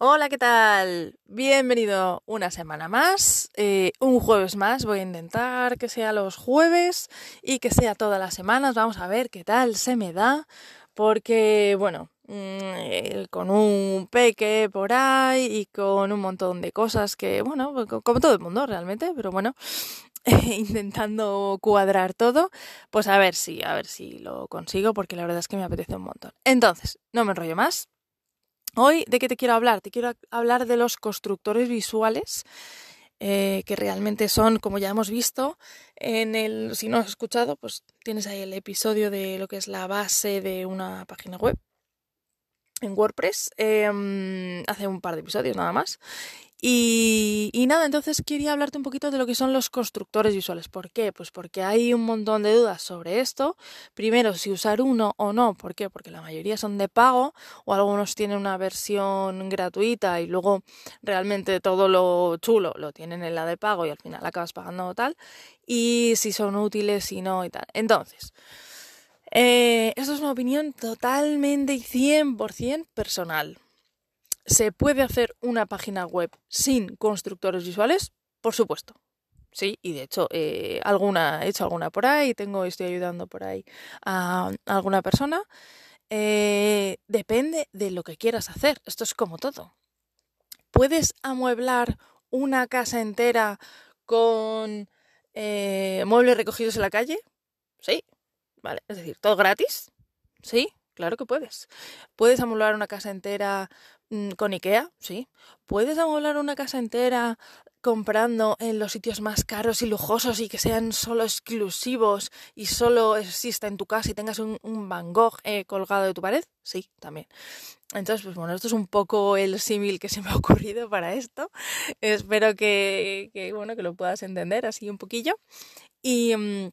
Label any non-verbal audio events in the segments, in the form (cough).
Hola, ¿qué tal? Bienvenido una semana más, eh, un jueves más. Voy a intentar que sea los jueves y que sea todas las semanas. Vamos a ver qué tal se me da, porque bueno, mm, con un peque por ahí y con un montón de cosas que, bueno, como todo el mundo realmente, pero bueno, (laughs) intentando cuadrar todo, pues a ver si, a ver si lo consigo, porque la verdad es que me apetece un montón. Entonces, no me enrollo más. Hoy, ¿de qué te quiero hablar? Te quiero hablar de los constructores visuales, eh, que realmente son, como ya hemos visto, en el, si no has escuchado, pues tienes ahí el episodio de lo que es la base de una página web en WordPress, em, hace un par de episodios nada más. Y, nada, entonces quería hablarte un poquito de lo que son los constructores visuales. ¿Por qué? Pues porque hay un montón de dudas sobre esto. Primero, si usar uno o no. ¿Por qué? Porque la mayoría son de pago o algunos tienen una versión gratuita y luego realmente todo lo chulo lo tienen en la de pago y al final acabas pagando tal. Y si son útiles, y no y tal. Entonces, eh, esto es una opinión totalmente y 100% personal. ¿Se puede hacer una página web sin constructores visuales? Por supuesto. Sí, y de hecho, eh, he hecho alguna por ahí, tengo, estoy ayudando por ahí a, alguna persona. Eh, depende de lo que quieras hacer. Esto es como todo. ¿Puedes amueblar una casa entera con eh, muebles recogidos en la calle? Sí. Vale. Es decir, ¿todo gratis? Sí, claro que puedes. ¿Puedes amueblar una casa entera Mm, con IKEA, sí. Puedes amoblar una casa entera comprando en los sitios más caros y lujosos y que sean solo exclusivos y solo exista en tu casa y tengas un, Van Gogh eh, colgado de tu pared? Sí, también. Entonces, pues bueno, esto es un poco el símil que se me ha (laughs) ocurrido para esto. Espero que, que, bueno, que lo puedas entender así un poquillo. Y... Mm,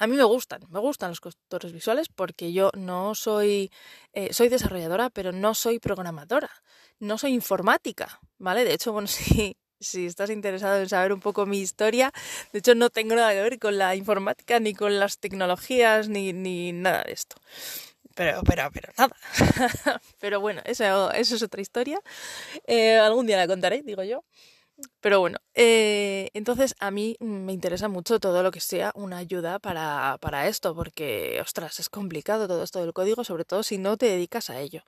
a mí me gustan, me gustan los constructores visuales porque yo no soy, eh, soy desarrolladora, pero no soy programadora, no soy informática, ¿vale? De hecho, bueno, (laughs) si, si estás interesado en saber un poco mi historia, de hecho no tengo nada que ver con la informática, ni con las tecnologías, ni, ni nada de esto. Pero, pero, pero nada. (laughs) pero bueno, eso, eso es otra historia. Eh, algún día la contaré, digo yo. Pero bueno, eh, entonces a mí me interesa mucho todo lo que sea una ayuda para, para, esto, porque, ostras, es complicado todo esto del código, sobre todo si no te dedicas a ello.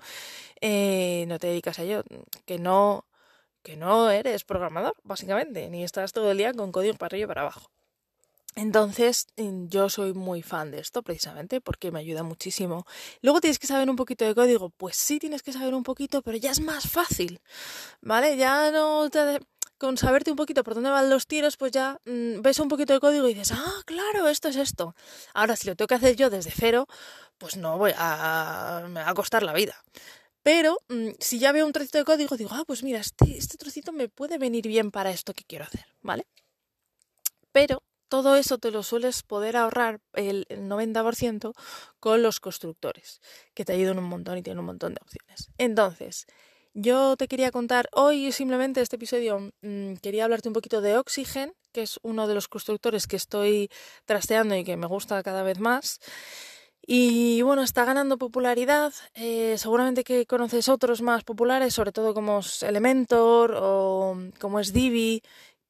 Eh, no te dedicas a ello, que no, que no eres programador, básicamente, ni estás todo el día con código para arriba para abajo. Entonces, yo soy muy fan de esto precisamente porque me ayuda muchísimo. Luego tienes que saber un poquito de código. Pues sí, tienes que saber un poquito, pero ya es más fácil. ¿Vale? Ya no te con saberte un poquito por dónde van los tiros, pues ya mm, ves un poquito de código y dices, ah, claro, esto es esto. Ahora, si lo tengo que hacer yo desde cero, pues no voy a. me va a costar la vida. Pero mm, si ya veo un trocito de código, digo, ah, pues mira, este, este trocito me puede venir bien para esto que quiero hacer, ¿vale? Pero todo eso te lo sueles poder ahorrar el 90% con los constructores, que te ayudan un montón y tienen un montón de opciones. Entonces, yo te quería contar hoy simplemente este episodio, mm, quería hablarte un poquito de Oxygen, que es uno de los constructores que estoy trasteando y que me gusta cada vez más. Y bueno, está ganando popularidad. Eh, seguramente que conoces otros más populares, sobre todo como es Elementor o como es Divi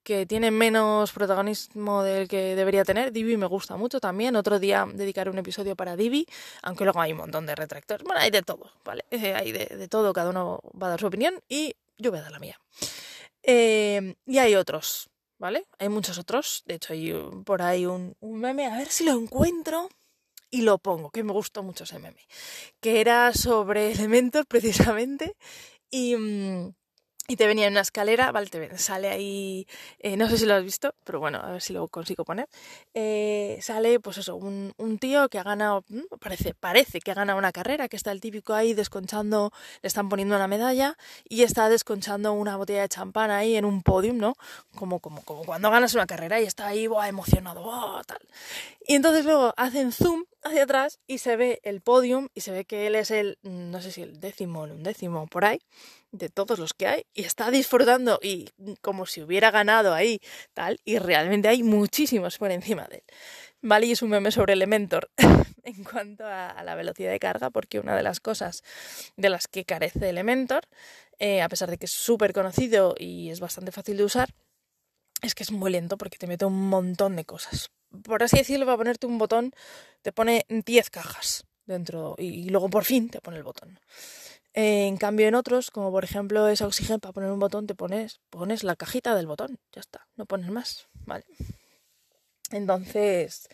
que tiene menos protagonismo del que debería tener. Divi me gusta mucho también. Otro día dedicaré un episodio para Divi, aunque luego hay un montón de retractores. Bueno, hay de todo, ¿vale? Eh, hay de, todo, cada uno va a dar su opinión y yo voy a dar la mía. Eh, y hay otros, ¿vale? Hay muchos otros. De hecho, hay por ahí un, un, meme, a ver si lo encuentro y lo pongo, que me gustó mucho ese meme. Que era sobre elementos precisamente y... Y te venía en una escalera, vale, te sale ahí, eh, no sé si lo has visto, pero bueno, a ver si lo consigo poner. Eh, sale, pues eso, un, tío que ha ganado, mm, parece, parece que ha ganado una carrera, que está el típico ahí desconchando, le están poniendo una medalla y está desconchando una botella de champán ahí en un podium, ¿no? Como, como, como cuando ganas una carrera y está ahí, ¡buah! emocionado, ¡buah! tal. Y entonces luego hacen zoom hacia atrás y se ve el podium y se ve que él es el, mm, no sé si el décimo o un décimo por ahí de todos los que hay y está disfrutando y como si hubiera ganado ahí tal y realmente hay muchísimos por encima de él. ¿vale? Y es un meme sobre Elementor (laughs) en cuanto a, la velocidad de carga, porque una de las cosas de las que carece Elementor, eh, a pesar de que es súper conocido y es bastante fácil de usar, es que es muy lento porque te mete un montón de cosas. Por así decirlo, va a ponerte un botón, te pone 10 cajas dentro y, luego por fin te pone el botón. Eh, en cambio, en otros, como por ejemplo es Oxygen, para poner un botón te pones, pones la cajita del botón, ya está, no pones más, ¿vale? Entonces,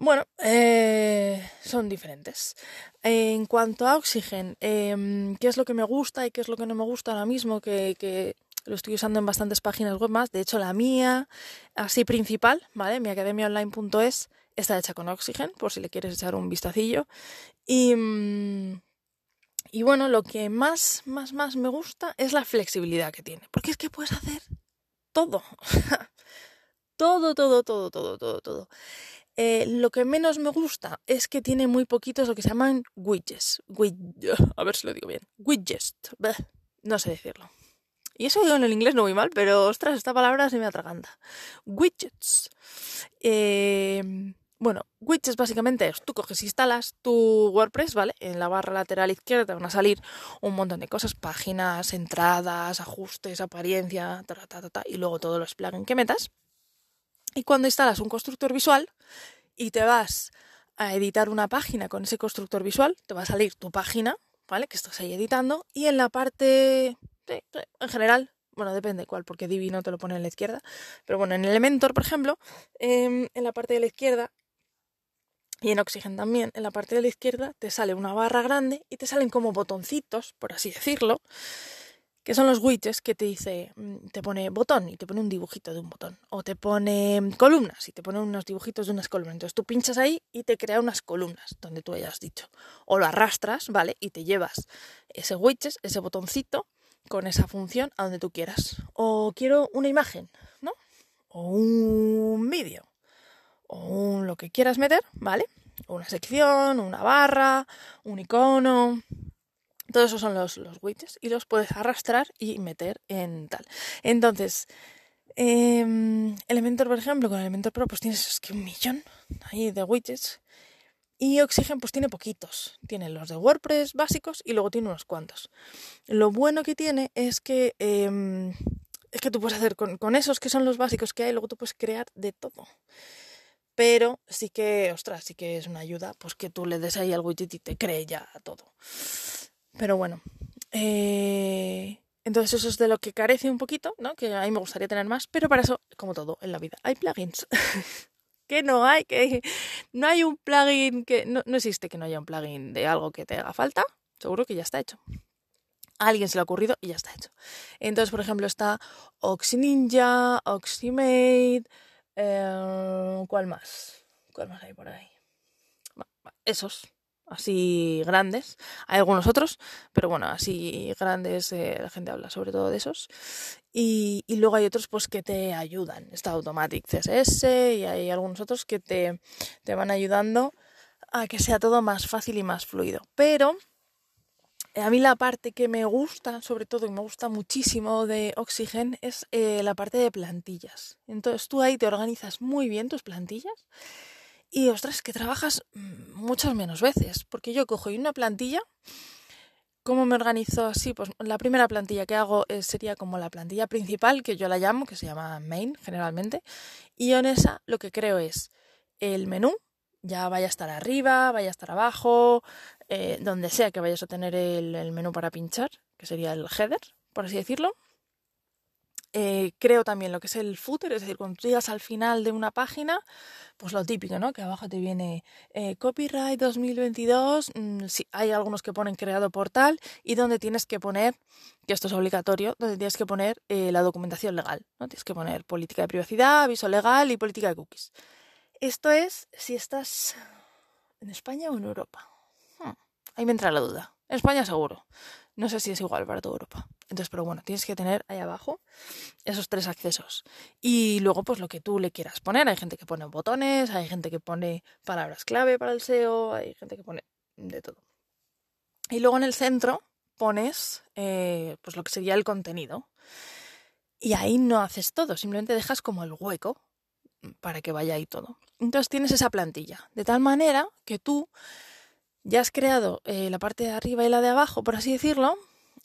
bueno, eh, son diferentes. En cuanto a Oxygen, em, ¿qué es lo que me gusta y qué es lo que no me gusta ahora mismo? Que, lo estoy usando en bastantes páginas web más. De hecho, la mía, así principal, ¿vale? Mi academiaonline.es está hecha con Oxygen, por si le quieres echar un vistacillo. Y, mm, y bueno, lo que más, más, más me gusta es la flexibilidad que tiene. Porque es que puedes hacer todo. (laughs) todo, todo, todo, todo, todo, todo. Eh, lo que menos me gusta es que tiene muy poquitos lo que se llaman widgets. (laughs) a ver si lo digo bien. Widgets. No sé decirlo. Y eso digo en el inglés no muy mal, pero ostras, esta palabra se me atraganta. Widgets. Eh, bueno, widgets básicamente es, tú coges, instalas tu WordPress, ¿vale? En la barra lateral izquierda te van a salir un montón de cosas, páginas, entradas, ajustes, apariencia, ta, ta, ta, ta, y luego todos los plugins que metas. Y cuando instalas un constructor visual y te vas a editar una página con ese constructor visual, te va a salir tu página, ¿vale? Que estás ahí editando, y en la parte, en general, bueno, depende cuál, porque Divi no te lo pone en la izquierda, pero bueno, en Elementor, por ejemplo, em, en la parte de la izquierda y en Oxygen también, en la parte de la izquierda te sale una barra grande y te salen como botoncitos, por así decirlo, que son los widgets que te dice, mm, te pone botón y te pone un dibujito de un botón, o te pone columnas y te pone unos dibujitos de unas columnas. Entonces tú pinchas ahí y te crea unas columnas donde tú hayas dicho, o lo arrastras, ¿vale? Y te llevas ese widget, ese botoncito con esa función a donde tú quieras. O quiero una imagen, ¿no? O un vídeo o lo que quieras meter, ¿vale? Una sección, una barra, un icono. Todos esos son los, los widgets y los puedes arrastrar y meter en tal. Entonces, eh, Elementor, por ejemplo, con Elementor Pro, pues tienes que un millón ahí de widgets. Y Oxygen, pues tiene poquitos. Tiene los de WordPress básicos y luego tiene unos cuantos. Lo bueno que tiene es que. Em, es que tú puedes hacer con, con esos que son los básicos que hay, luego tú puedes crear de todo pero sí que, ostras, sí que es una ayuda, pues que tú le des ahí al widget y te cree ya todo. Pero bueno, eh, entonces eso es de lo que carece un poquito, ¿no? Que a mí me gustaría tener más, pero para eso, como todo en la vida, hay plugins. (laughs) que no hay, que no hay un plugin que no, no existe que no haya un plugin de algo que te haga falta, seguro que ya está hecho. A alguien se le ha ocurrido y ya está hecho. Entonces, por ejemplo, está OxyNinja, OxyMate, eh, ¿Cuál más? ¿Cuál más hay por ahí? Esos, así grandes. Hay algunos otros, pero bueno, así grandes, eh, la gente habla sobre todo de esos. Y, luego hay otros pues que te ayudan. Está Automatic CSS y hay algunos otros que te, te van ayudando a que sea todo más fácil y más fluido. Pero a mí la parte que me gusta, sobre todo, y me gusta muchísimo de Oxygen, es eh, la parte de plantillas. Entonces tú ahí te organizas muy bien tus plantillas y, ostras, que trabajas mm, muchas menos veces. Porque yo cojo una plantilla, ¿cómo me organizo así? Pues la primera plantilla que hago sería como la plantilla principal, que yo la llamo, que se llama main generalmente. Y en esa lo que creo es el menú, ya vaya a estar arriba, vaya a estar abajo, eh, donde sea que vayas a tener el, menú para pinchar, que sería el header, por así decirlo. Eh, creo también lo que es el footer, es decir, cuando llegas al final de una página, pues lo típico, ¿no? Que abajo te viene eh, copyright 2022, mm, hay algunos que ponen creado portal y donde tienes que poner, que esto es obligatorio, donde tienes que poner la documentación legal, ¿no? Tienes que poner política de privacidad, aviso legal y política de cookies. Esto es si estás en España o en Europa. Ahí me entra la duda. En España seguro. No sé si es igual para toda Europa. Entonces, pero bueno, tienes que tener ahí abajo esos tres accesos. Y luego, pues lo que tú le quieras poner. Hay gente que pone botones, hay gente que pone palabras clave para el SEO, hay gente que pone de todo. Y luego en el centro pones eh, pues lo que sería el contenido. Y ahí no haces todo, simplemente dejas como el hueco para que vaya ahí todo. Entonces tienes esa plantilla, de tal manera que tú ya has creado eh, la parte de arriba y la de abajo, por así decirlo,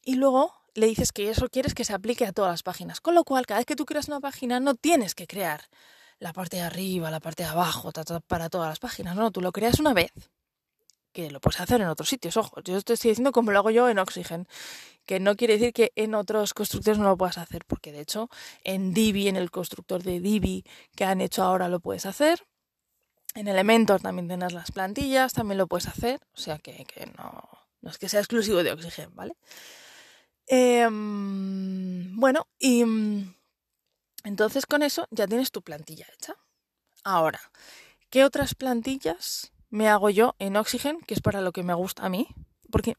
y luego le dices que eso quieres que se aplique a todas las páginas. Con lo cual, cada vez que tú creas una página, no tienes que crear la parte de arriba, la parte de abajo, para todas las páginas. No, tú lo creas una vez, que lo puedes hacer en otros sitios. Ojo, yo te estoy diciendo como lo hago yo en Oxygen, que no quiere decir que en otros constructores no lo puedas hacer, porque de hecho en Divi, en el constructor de Divi que han hecho ahora, lo puedes hacer. En Elementor también tienes las plantillas, también lo puedes hacer. O sea que, no, no es que sea exclusivo de Oxygen, ¿vale? Em, bueno, y mm, entonces con eso ya tienes tu plantilla hecha. Ahora, ¿qué otras plantillas me hago yo en Oxygen, que es para lo que me gusta a mí? Porque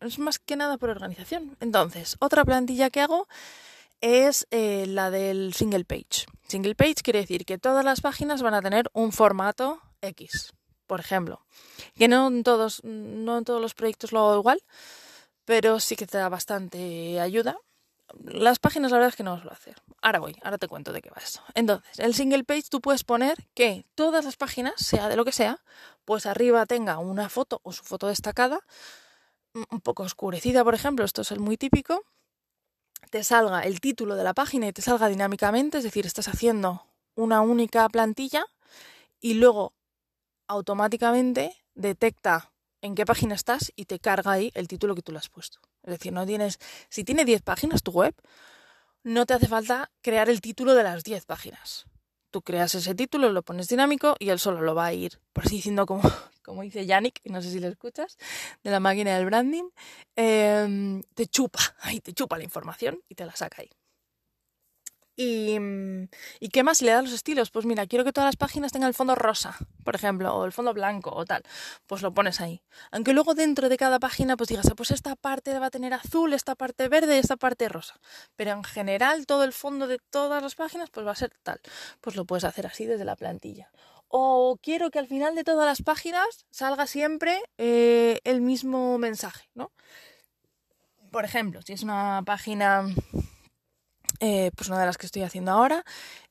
es más que nada por organización. Entonces, otra plantilla que hago es eh, la del single page. Single page quiere decir que todas las páginas van a tener un formato X, por ejemplo. Que no en todos, no en todos los proyectos lo hago igual, pero sí que te da bastante ayuda. Las páginas la verdad es que no os lo hacer. Ahora voy, ahora te cuento de qué va esto. Entonces, el single page tú puedes poner que todas las páginas, sea de lo que sea, pues arriba tenga una foto o su foto destacada, un poco oscurecida, por ejemplo, esto es el muy típico, te salga el título de la página y te salga dinámicamente, es decir, estás haciendo una única plantilla y luego automáticamente detecta en qué página estás y te carga ahí el título que tú le has puesto. Es decir, no tienes, si tiene 10 páginas tu web, no te hace falta crear el título de las 10 páginas. Tú creas ese título, lo pones dinámico y él solo lo va a ir, por así diciendo, como, (laughs) como dice Yannick, no sé si lo escuchas, de la máquina del branding, em, te chupa, (laughs) ahí te chupa la información y te la saca ahí. Y, mm, ¿Y qué más le da los estilos? Pues mira, quiero que todas las páginas tengan el fondo rosa, por ejemplo, o el fondo blanco o tal. Pues lo pones ahí. Aunque luego dentro de cada página pues digas, ah, pues esta parte va a tener azul, esta parte verde y esta parte rosa. Pero en general todo el fondo de todas las páginas pues va a ser tal. Pues lo puedes hacer así desde la plantilla. O quiero que al final de todas las páginas salga siempre eh, el mismo mensaje, ¿no? Por ejemplo, si es una página eh, pues una de las que estoy haciendo ahora,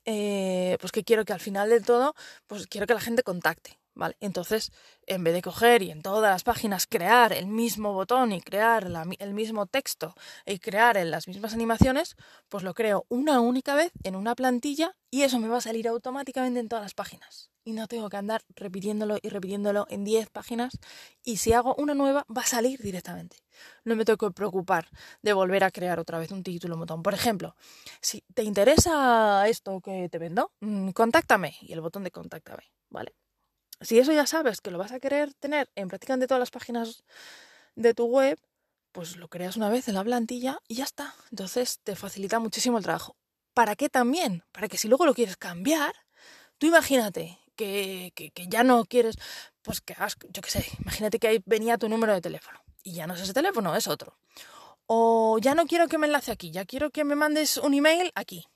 eh, pues que quiero que al final de todo, pues quiero que la gente contacte, ¿vale? Entonces, en vez de coger y en todas las páginas crear el mismo botón y crear el mismo texto y crear en las mismas animaciones, pues lo creo una única vez en una plantilla y eso me va a salir automáticamente en todas las páginas y no tengo que andar repitiéndolo y repitiéndolo en 10 páginas y si hago una nueva va a salir directamente. No me tengo que preocupar de volver a crear otra vez un título, un botón. Por ejemplo, si te interesa esto que te vendo, mm, contáctame y el botón de contáctame, ¿vale? Si eso ya sabes que lo vas a querer tener en prácticamente todas las páginas de tu web, pues lo creas una vez en la plantilla y ya está. Entonces te facilita muchísimo el trabajo. ¿Para qué también? Para que si luego lo quieres cambiar, tú imagínate que, ya no quieres, pues que hagas, yo qué sé, imagínate que ahí venía tu número de teléfono y ya no es ese teléfono, es otro. O ya no quiero que me enlace aquí, ya quiero que me mandes un email aquí.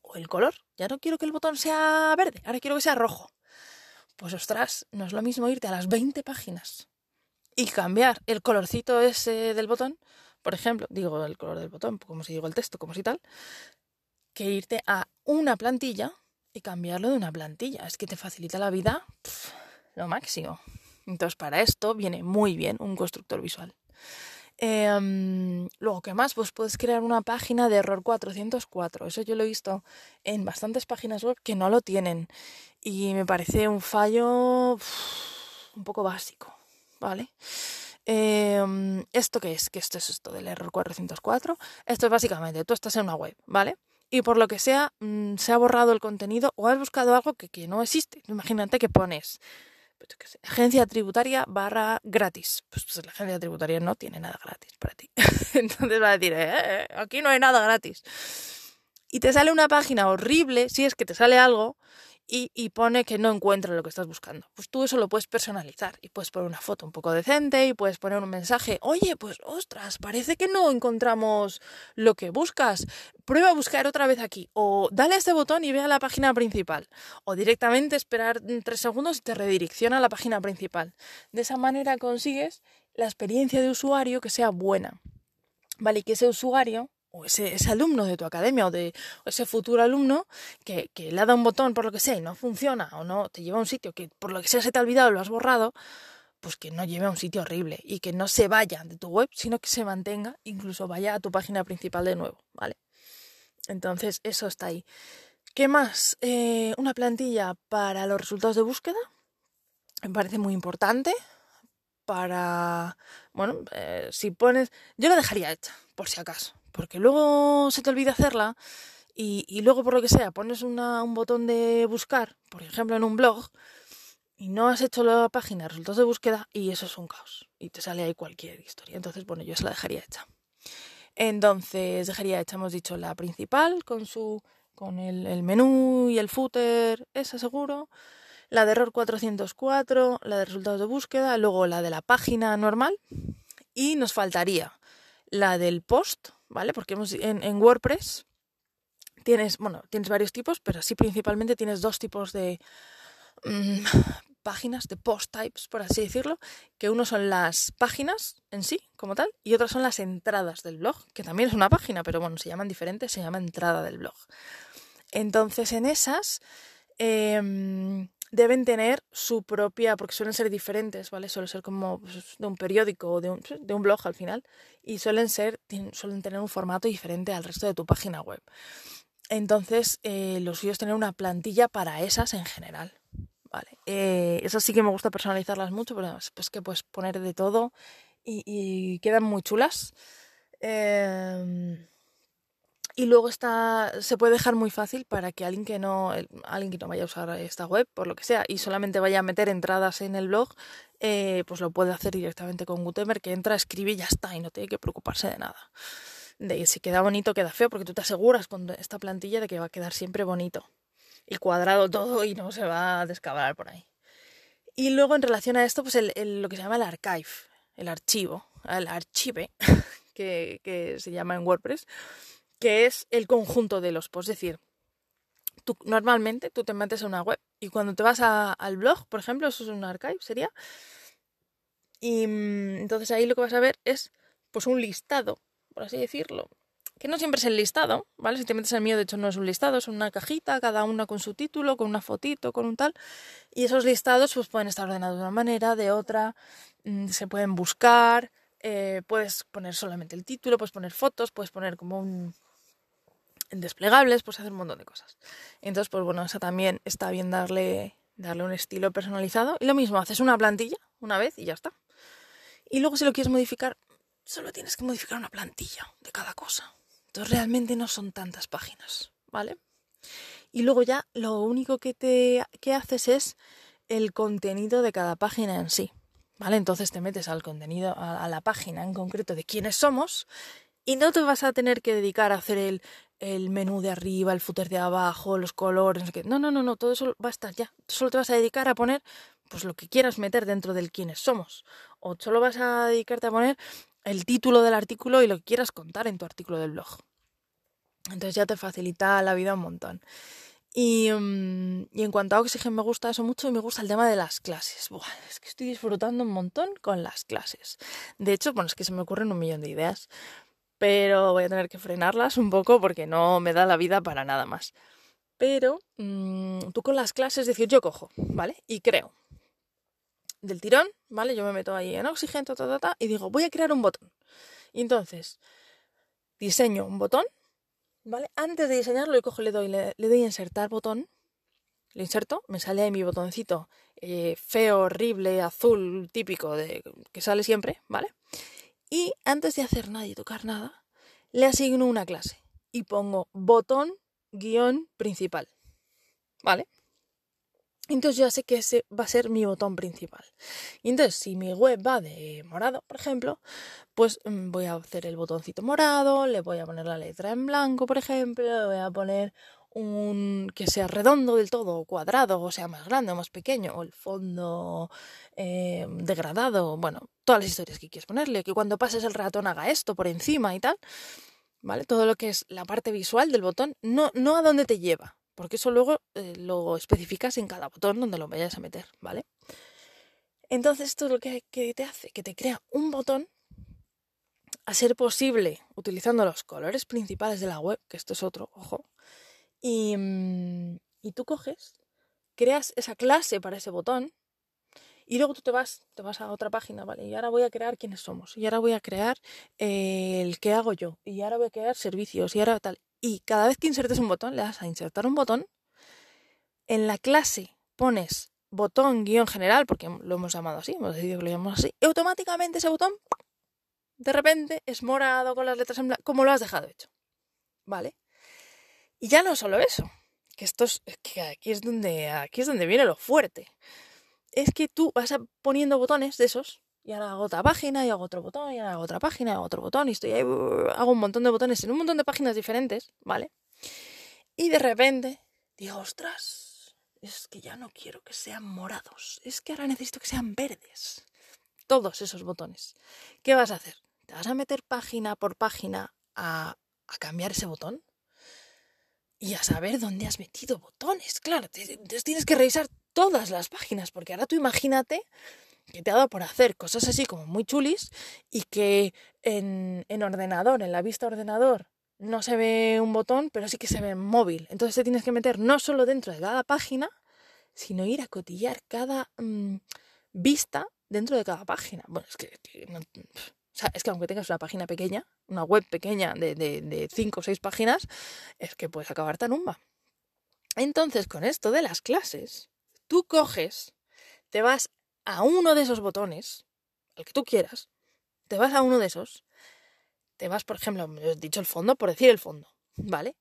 O el color, ya no quiero que el botón sea verde, ahora quiero que sea rojo. Pues ostras, no es lo mismo irte a las 20 páginas y cambiar el colorcito ese del botón, por ejemplo, digo el color del botón, como si digo el texto, como si tal, que irte a una plantilla y cambiarlo de una plantilla. Es que te facilita la vida lo máximo. Entonces, para esto viene muy bien un constructor visual. Em, luego, ¿qué más? Pues puedes crear una página de error 404. Eso yo lo he visto en bastantes páginas web que no lo tienen. Y me parece un fallo un poco básico. ¿Vale? Em, ¿Esto qué es? ¿Qué esto es esto del error 404? Esto es básicamente, tú estás en una web, ¿vale? Y por lo que sea mm, se ha borrado el contenido o has buscado algo que, que no existe. Imagínate que pones pues agencia tributaria barra gratis. Pues, pues, la agencia tributaria no tiene nada gratis para ti. (laughs) Entonces va a decir, eh, eh, aquí no hay nada gratis. Y te sale una página horrible, si es que te sale algo, y, pone que no encuentra lo que estás buscando. Pues tú eso lo puedes personalizar y puedes poner una foto un poco decente y puedes poner un mensaje, oye, pues ostras, parece que no encontramos lo que buscas. Prueba a buscar otra vez aquí. O dale a este botón y ve a la página principal. O directamente esperar tres segundos y te redirecciona a la página principal. De esa manera consigues la experiencia de usuario que sea buena. ¿Vale? Y que ese usuario o ese, alumno de tu academia o de ese futuro alumno que, le ha dado un botón por lo que sea y no funciona o no te lleva a un sitio que por lo que sea se te ha olvidado lo has borrado, pues que no lleve a un sitio horrible y que no se vaya de tu web, sino que se mantenga, incluso vaya a tu página principal de nuevo, ¿vale? Entonces, eso está ahí. ¿Qué más? Eh, una plantilla para los resultados de búsqueda. Me parece muy importante para, bueno, eh, si pones, yo la dejaría hecha, por si acaso, porque luego se te olvida hacerla y, luego por lo que sea pones un botón de buscar, por ejemplo en un blog, y no has hecho la página resultados de búsqueda y eso es un caos y te sale ahí cualquier historia. Entonces, bueno, yo se la dejaría hecha. Entonces, dejaría hecha, hemos dicho, la principal con su con el, el menú y el footer, esa seguro la de error 404, la de resultados de búsqueda, luego la de la página normal y nos faltaría la del post, ¿vale? Porque hemos, en, en WordPress tienes, bueno, tienes varios tipos, pero sí principalmente tienes dos tipos de mmm, páginas, de post types, por así decirlo, que uno son las páginas en sí, como tal, y otras son las entradas del blog, que también es una página, pero bueno, se llaman diferentes, se llama entrada del blog. Entonces, en esas... Eh, deben tener su propia, porque suelen ser diferentes, ¿vale? Suelen ser como pues, de un periódico o de un, de un blog al final, y suelen ser, suelen tener un formato diferente al resto de tu página web. Entonces, eh, lo suyo es tener una plantilla para esas en general. Vale. Eh, eso sí que me gusta personalizarlas mucho, pero pues que puedes poner de todo y, y quedan muy chulas. Eh, y luego está, se puede dejar muy fácil para que alguien que no, alguien que no vaya a usar esta web, por lo que sea, y solamente vaya a meter entradas en el blog, eh, pues lo puede hacer directamente con Gutenberg, que entra, escribe y ya está, y no tiene que preocuparse de nada. De si queda bonito, queda feo, porque tú te aseguras con esta plantilla de que va a quedar siempre bonito. Y cuadrado todo y no se va a descabrar por ahí. Y luego en relación a esto, pues el, lo que se llama el archive, el archivo, el archive, (laughs) que, que se llama en WordPress, que es el conjunto de los posts. Es decir, tú, normalmente tú te metes a una web y cuando te vas a, al blog, por ejemplo, eso es un archive, sería. Y mm, entonces ahí lo que vas a ver es pues un listado, por así decirlo. Que no siempre es el listado, ¿vale? Si te metes el mío, de hecho no es un listado, es una cajita, cada una con su título, con una fotito, con un tal. Y esos listados pues pueden estar ordenados de una manera, de otra, mmm, se pueden buscar, eh, puedes poner solamente el título, puedes poner fotos, puedes poner como un, en desplegables, pues hacer un montón de cosas. Entonces, pues bueno, eso también está bien darle, darle un estilo personalizado. Y lo mismo, haces una plantilla una vez y ya está. Y luego si lo quieres modificar, solo tienes que modificar una plantilla de cada cosa. Entonces realmente no son tantas páginas, ¿vale? Y luego ya lo único que te que haces es el contenido de cada página en sí. ¿Vale? Entonces te metes al contenido, a, a la página en concreto de quiénes somos y no te vas a tener que dedicar a hacer el, el menú de arriba, el footer de abajo, los colores, no. No, no, no, todo eso va a estar ya. Solo te vas a dedicar a poner pues lo que quieras meter dentro del quiénes somos. O solo vas a dedicarte a poner el título del artículo y lo que quieras contar en tu artículo del blog. Entonces ya te facilita la vida un montón. Y, um, y en cuanto a Oxygen me gusta eso mucho y me gusta el tema de las clases. Buah, es que estoy disfrutando un montón con las clases. De hecho, bueno, es que se me ocurren un millón de ideas pero voy a tener que frenarlas un poco porque no me da la vida para nada más. Pero mmm, tú con las clases, es decir, yo cojo, ¿vale? Y creo. Del tirón, ¿vale? Yo me meto ahí en oxígeno, ta, ta, ta, y digo, voy a crear un botón. Y entonces, diseño un botón, ¿vale? Antes de diseñarlo, yo cojo, le doy, le, le doy a insertar botón, lo inserto, me sale ahí mi botoncito eh, feo, horrible, azul, típico de que sale siempre, ¿vale? Y antes de hacer nada y tocar nada, le asigno una clase y pongo botón guion principal. ¿Vale? Entonces ya sé que ese va a ser mi botón principal. Y entonces, si mi web va de morado, por ejemplo, pues mm, voy a hacer el botoncito morado, le voy a poner la letra en blanco, por ejemplo, le voy a poner un que sea redondo del todo, o cuadrado, o sea más grande o más pequeño, o el fondo eh, degradado, bueno, todas las historias que quieres ponerle, que cuando pases el ratón haga esto por encima y tal, ¿vale? Todo lo que es la parte visual del botón, no, no a dónde te lleva, porque eso luego eh, lo especificas en cada botón donde lo vayas a meter, ¿vale? Entonces esto es lo que, que te hace, que te crea un botón a ser posible utilizando los colores principales de la web, que esto es otro, ojo, y, mm, y tú coges, creas esa clase para ese botón y luego tú te vas, te vas a otra página, ¿vale? Y ahora voy a crear quiénes somos, y ahora voy a crear eh, el que hago yo, y ahora voy a crear servicios, y ahora tal. Y cada vez que insertes un botón, le das a insertar un botón, en la clase pones botón guion general, porque lo hemos llamado así, hemos decidido que lo llamamos así, y automáticamente ese botón, de repente, es morado con las letras en blanco, como lo has dejado hecho, ¿vale? Y ya no solo eso, que esto es, que aquí es donde, aquí es donde viene lo fuerte es que tú vas poniendo botones de esos y ahora hago otra página y hago otro botón y ahora hago otra página y hago otro botón y estoy ahí, hago un montón de botones en un montón de páginas diferentes, ¿vale? Y de repente digo, ostras, es que ya no quiero que sean morados, es que ahora necesito que sean verdes. Todos esos botones. ¿Qué vas a hacer? ¿Te vas a meter página por página a, a cambiar ese botón? Y a saber dónde has metido botones, claro. Entonces tienes que revisar todas las páginas, porque ahora tú imagínate que te ha dado por hacer cosas así como muy chulis y que en, en ordenador, en la vista ordenador, no se ve un botón, pero sí que se ve en móvil. Entonces te tienes que meter no solo dentro de cada página, sino ir a cotillar cada mm, vista dentro de cada página. Bueno, es que, es que aunque tengas una página pequeña, una web pequeña de, de, de cinco o seis páginas, es que puedes acabar tan umba. Entonces, con esto de las clases, tú coges, te vas a uno de esos botones, el que tú quieras, te vas a uno de esos, te vas, por ejemplo, he dicho el fondo, por decir el fondo, ¿vale?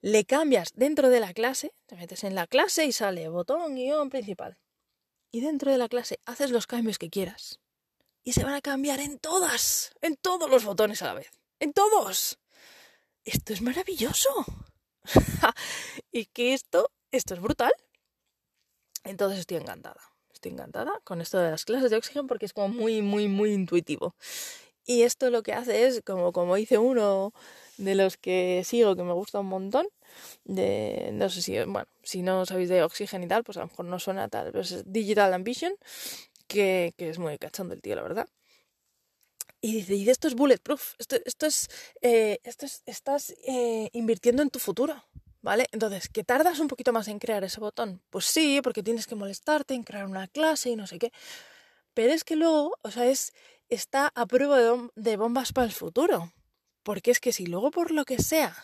Le cambias dentro de la clase, te metes en la clase y sale botón guion principal. Y dentro de la clase haces los cambios que quieras. Y se van a cambiar en todas, en todos los botones a la vez. En todos. Esto es maravilloso. (laughs) y que esto, esto es brutal. Entonces estoy encantada. Estoy encantada con esto de las clases de oxígeno porque es como muy, muy, muy intuitivo. Y esto lo que hace es, como, como dice uno de los que sigo que me gusta un montón, de, no sé si, bueno, si no sabéis de oxígeno y tal, pues a lo mejor no suena tal, pero es Digital Ambition, que, es muy cachondo el tío, la verdad. Y dice, y esto es bulletproof, esto, esto es, eh, esto es, estás eh, invirtiendo en tu futuro. ¿Vale? Entonces, ¿que tardas un poquito más en crear ese botón? Pues sí, porque tienes que molestarte en crear una clase y no sé qué. Pero es que luego, o sea, es, está a prueba de, bombas para el futuro. Porque es que si luego por lo que sea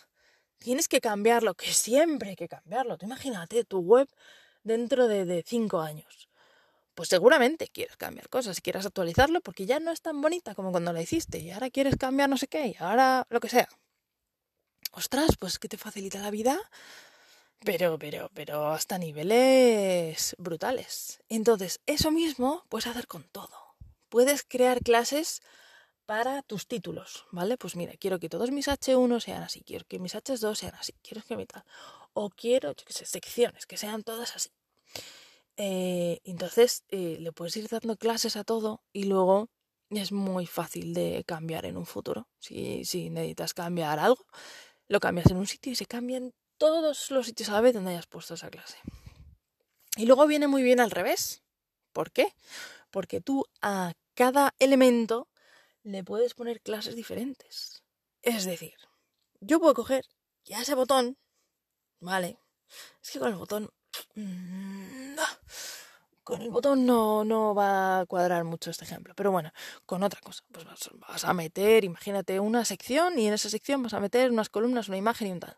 tienes que cambiarlo, que siempre hay que cambiarlo, tú imagínate tu web dentro de, de cinco años. Pues seguramente quieres cambiar cosas, quieres actualizarlo porque ya no es tan bonita como cuando la hiciste y ahora quieres cambiar no sé qué y ahora lo que sea ostras, pues que te facilita la vida, pero, pero, pero hasta niveles brutales. Entonces, eso mismo puedes hacer con todo. Puedes crear clases para tus títulos, ¿vale? Pues mira, quiero que todos mis H1 sean así, quiero que mis H2 sean así, quiero que mi tal, o quiero, yo qué sé, secciones, que sean todas así. Eh, entonces, eh, le puedes ir dando clases a todo y luego es muy fácil de cambiar en un futuro. Si, si necesitas cambiar algo, lo cambias en un sitio y se cambian todos los sitios a la vez donde hayas puesto esa clase. Y luego viene muy bien al revés. ¿Por qué? Porque tú a cada elemento le puedes poner clases diferentes. Es decir, yo puedo coger ya ese botón, ¿vale? Es que con el botón... Mm, con el botón no, no va a cuadrar mucho este ejemplo, pero bueno, con otra cosa, pues vas, a meter, imagínate una sección y en esa sección vas a meter unas columnas, una imagen y un tal.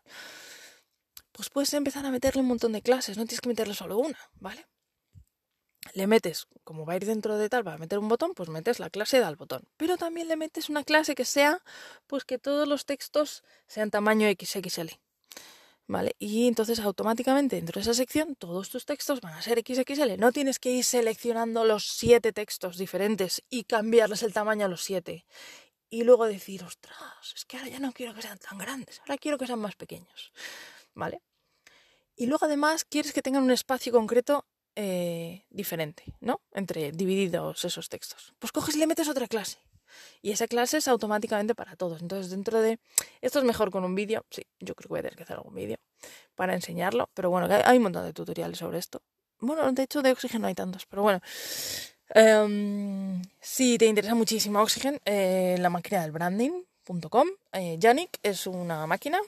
Pues puedes empezar a meterle un montón de clases, no tienes que meterle solo una, ¿vale? Le metes, como va a ir dentro de tal, para meter un botón, pues metes la clase del botón. Pero también le metes una clase que sea, pues que todos los textos sean tamaño XXL. ¿Vale? Y entonces automáticamente dentro de esa sección todos tus textos van a ser XXL. No tienes que ir seleccionando los siete textos diferentes y cambiarles el tamaño a los siete. Y luego decir, ostras, es que ahora ya no quiero que sean tan grandes, ahora quiero que sean más pequeños, ¿vale? Y luego además quieres que tengan un espacio concreto eh, diferente, ¿no? Entre divididos esos textos. Pues coges y le metes otra clase y esa clase es automáticamente para todos. Entonces, dentro de... Esto es mejor con un vídeo. Sí, yo creo que voy a tener que hacer algún vídeo para enseñarlo. Pero bueno, hay un montón de tutoriales sobre esto. Bueno, de hecho de oxígeno hay tantos, pero bueno. Em, si te interesa muchísimo Oxygen, eh, la máquina del branding.com, eh, Yannick es una máquina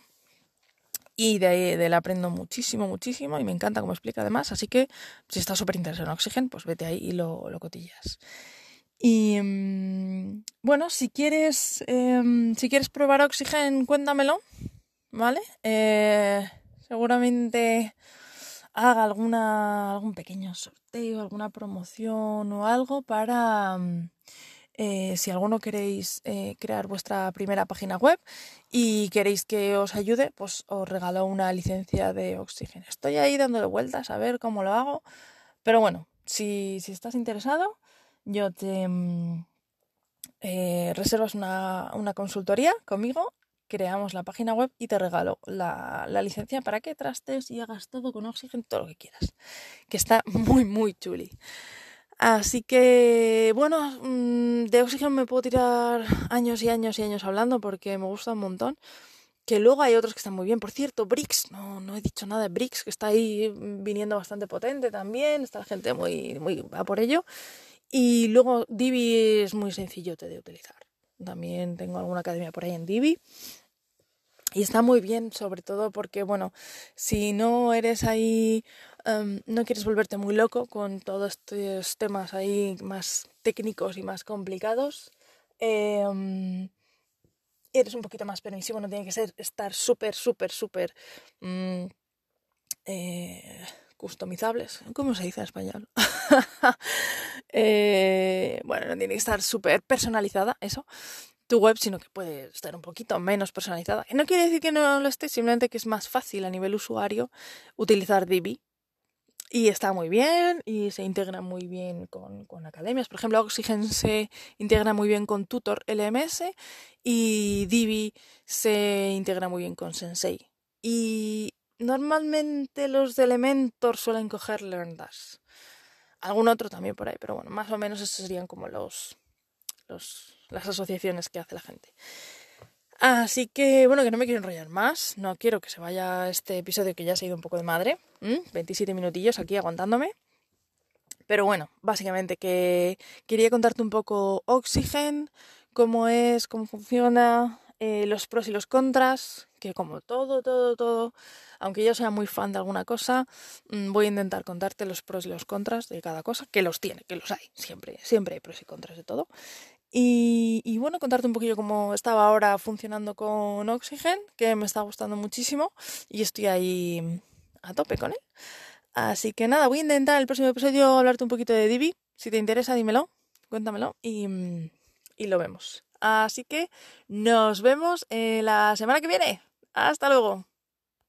y de, él aprendo muchísimo, muchísimo y me encanta cómo explica además. Así que si estás súper interesado en Oxygen, pues vete ahí y lo, lo cotillas. Y mm, bueno, si quieres, em, si quieres probar Oxygen, cuéntamelo, ¿vale? Eh, seguramente haga alguna, algún pequeño sorteo, alguna promoción o algo para mm, eh, si alguno queréis eh, crear vuestra primera página web y queréis que os ayude, pues os regalo una licencia de oxígeno. Estoy ahí dándole vueltas a ver cómo lo hago, pero bueno, si, si estás interesado, yo te mm, eh, reservas una, una consultoría conmigo creamos la página web y te regalo la, licencia para que trastes y hagas todo con oxígeno, todo lo que quieras. Que está muy, muy chuli. Así que, bueno, mm, de oxígeno me puedo tirar años y años y años hablando porque me gusta un montón. Que luego hay otros que están muy bien. Por cierto, Brix, no, no he dicho nada de Brix, que está ahí viniendo bastante potente también. Está la gente muy, muy va por ello. Y luego Divi es muy sencillote de utilizar. También tengo alguna academia por ahí en Divi. Y está muy bien, sobre todo porque, bueno, si no eres ahí, em, no quieres volverte muy loco con todos estos temas ahí más técnicos y más complicados, em, eres un poquito más permisivo, no tiene que ser estar súper, súper, súper mm, eh, customizables. ¿Cómo se dice en español? (laughs) Eh, bueno, no tiene que estar súper personalizada, eso tu web, sino que puede estar un poquito menos personalizada. Y no quiere decir que no lo esté, simplemente que es más fácil a nivel usuario utilizar Divi. Y está muy bien y se integra muy bien con, con academias. Por ejemplo, Oxygen se integra muy bien con Tutor LMS y Divi se integra muy bien con Sensei. Y normalmente los de Elementor suelen coger LearnDash. Algún otro también por ahí, pero bueno, más o menos esos serían como los, los las asociaciones que hace la gente. Así que, bueno, que no me quiero enrollar más. No quiero que se vaya este episodio que ya se ha ido un poco de madre. 27 minutillos aquí aguantándome. Pero bueno, básicamente que quería contarte un poco Oxygen, cómo es, cómo funciona, eh, los pros y los contras, que como todo, todo, todo, aunque yo sea muy fan de alguna cosa, mm, voy a intentar contarte los pros y los contras de cada cosa, que los tiene, que los hay, siempre, siempre hay pros y contras de todo. Y, bueno, contarte un poquillo cómo estaba ahora funcionando con Oxygen, que me está gustando muchísimo y estoy ahí a tope con él. Así que nada, voy a intentar el próximo episodio hablarte un poquito de Divi. Si te interesa, dímelo, cuéntamelo y, y lo vemos. Así que nos vemos la semana que viene. Hasta luego.